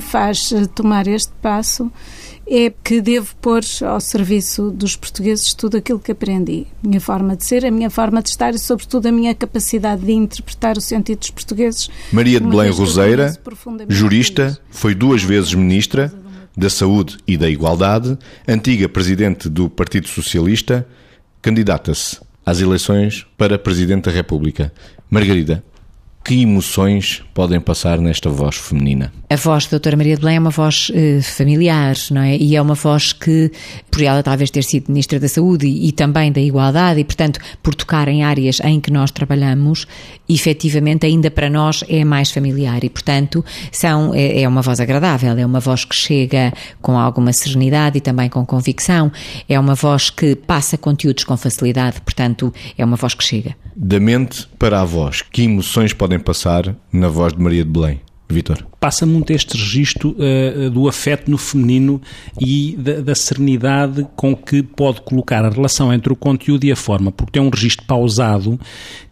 faz eh, tomar este passo é que devo pôr ao serviço dos portugueses tudo aquilo que aprendi. Minha forma de ser, a minha forma de estar e, sobretudo, a minha capacidade de interpretar o sentido dos portugueses. Maria de Belém Roseira, jurista, foi duas vezes ministra da Saúde e da Igualdade, antiga presidente do Partido Socialista, candidata-se às eleições para Presidente da República. Margarida, que emoções podem passar nesta voz feminina? A voz da doutora Maria de Belém é uma voz uh, familiar, não é? E é uma voz que, por ela talvez ter sido Ministra da Saúde e, e, também da Igualdade, e portanto, por tocar em áreas em que nós trabalhamos, efetivamente ainda para nós é mais familiar e, portanto, são, é, é uma voz agradável, é uma voz que chega com alguma serenidade e também com convicção, é uma voz que passa conteúdos com facilidade, portanto, é uma voz que chega. Da mente para a voz, que emoções podem passar na voz de Maria de Belém? Vitor? Passa muito este registro uh, do afeto no feminino e da, da, serenidade com que pode colocar a relação entre o conteúdo e a forma, porque tem um registro pausado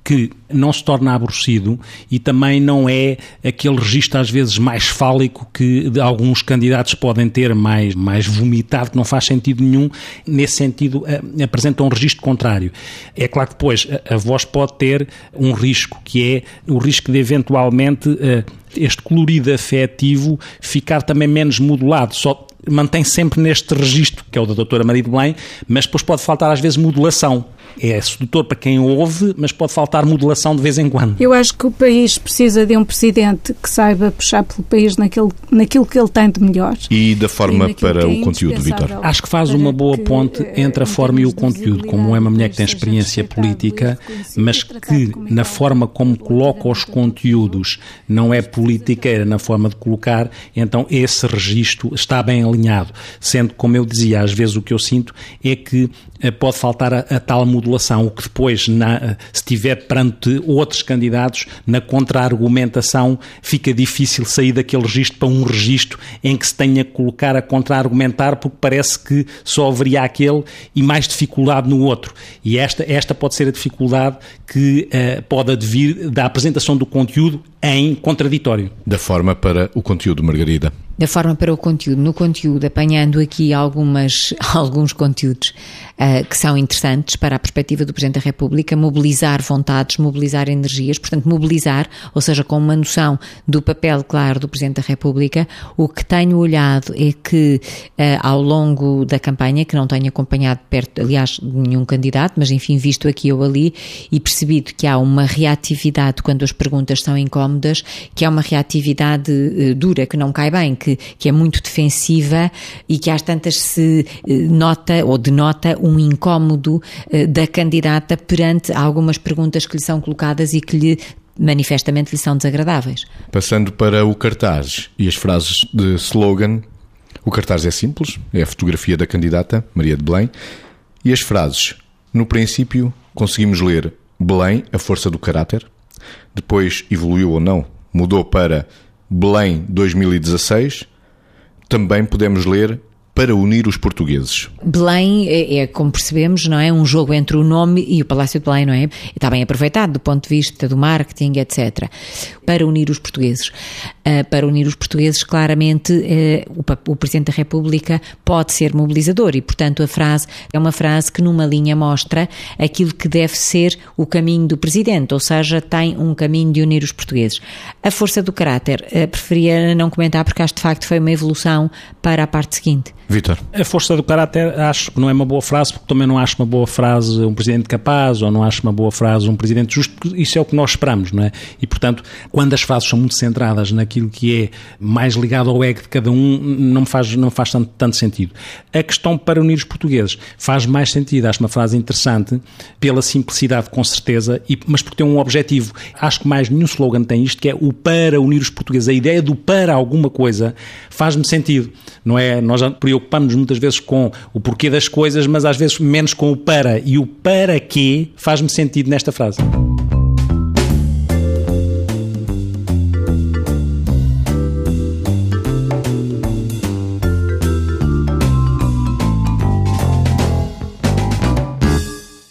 que não se torna aborrecido e também não é aquele registro às vezes mais fálico que alguns candidatos podem ter, mais, mais vomitado, que não faz sentido nenhum. Nesse sentido, uh, apresenta um registro contrário. É claro que depois a, a voz pode ter um risco, que é o risco de eventualmente uh, este colorido afetivo ficar também menos modulado, só mantém sempre neste registro, que é o da doutora Maria de Belém, mas depois pode faltar às vezes modulação é sedutor para quem ouve, mas pode faltar modulação de vez em quando. Eu acho que o país precisa de um presidente que saiba puxar pelo país naquilo, naquilo que ele tem de melhor. E da forma e para é o conteúdo, Vitor? Acho que faz uma boa ponte que, entre a forma e o conteúdo, como é uma mulher que tem experiência política, mas que na forma como coloca os conteúdos não é politiqueira na forma de colocar, então esse registro está bem alinhado. Sendo, como eu dizia, às vezes o que eu sinto é que eh, pode faltar a, a tal modulação, o que depois, na, se estiver perante outros candidatos, na contra-argumentação, fica difícil sair daquele registro para um registro em que se tenha que colocar a contra-argumentar, porque parece que só haveria aquele e mais dificuldade no outro. E esta, esta pode ser a dificuldade que uh, pode advir da apresentação do conteúdo em contraditório. Da forma para o conteúdo, Margarida da forma para o conteúdo, no conteúdo, apanhando aqui algumas, alguns conteúdos uh, que são interessantes para a perspectiva do Presidente da República, mobilizar vontades, mobilizar energias, portanto, mobilizar, ou seja, com uma noção do papel claro do Presidente da República. O que tenho olhado é que, uh, ao longo da campanha, que não tenho acompanhado perto, aliás, nenhum candidato, mas enfim, visto aqui ou ali, e percebido que há uma reatividade quando as perguntas são incómodas, que há uma reatividade uh, dura, que não cai bem, que, que é muito defensiva e que às tantas se eh, nota ou denota um incómodo eh, da candidata perante algumas perguntas que lhe são colocadas e que lhe manifestamente lhe são desagradáveis. Passando para o cartaz e as frases de slogan, o cartaz é simples, é a fotografia da candidata, Maria de Belém, e as frases, no princípio, conseguimos ler Belém, a força do caráter, depois evoluiu ou não, mudou para Belém 2016, também podemos ler para unir os portugueses. Belém é, é, como percebemos, não é um jogo entre o nome e o Palácio de Belém, não é? Está bem aproveitado do ponto de vista do marketing, etc. Para unir os portugueses. Uh, para unir os portugueses, claramente, uh, o, o, Presidente da República pode ser mobilizador e, portanto, a frase é uma frase que numa linha mostra aquilo que deve ser o caminho do Presidente, ou seja, tem um caminho de unir os portugueses. A força do caráter, uh, preferia não comentar porque acho de facto foi uma evolução para a parte seguinte. Vitor. A força do caráter acho que não é uma boa frase, porque também não acho uma boa frase um presidente capaz, ou não acho uma boa frase um presidente justo, porque isso é o que nós esperamos, não é? E, portanto, quando as frases são muito centradas naquilo que é mais ligado ao ego de cada um, não faz, não faz tanto, tanto sentido. A questão para unir os portugueses faz mais sentido, acho uma frase interessante, pela simplicidade, com certeza, e, mas porque tem um objetivo. Acho que mais nenhum slogan tem isto, que é o para unir os portugueses. A ideia do para alguma coisa faz-me sentido, não é? Nós, por preocupamos muitas vezes com o porquê das coisas, mas às vezes menos com o para. E o para quê faz-me sentido nesta frase.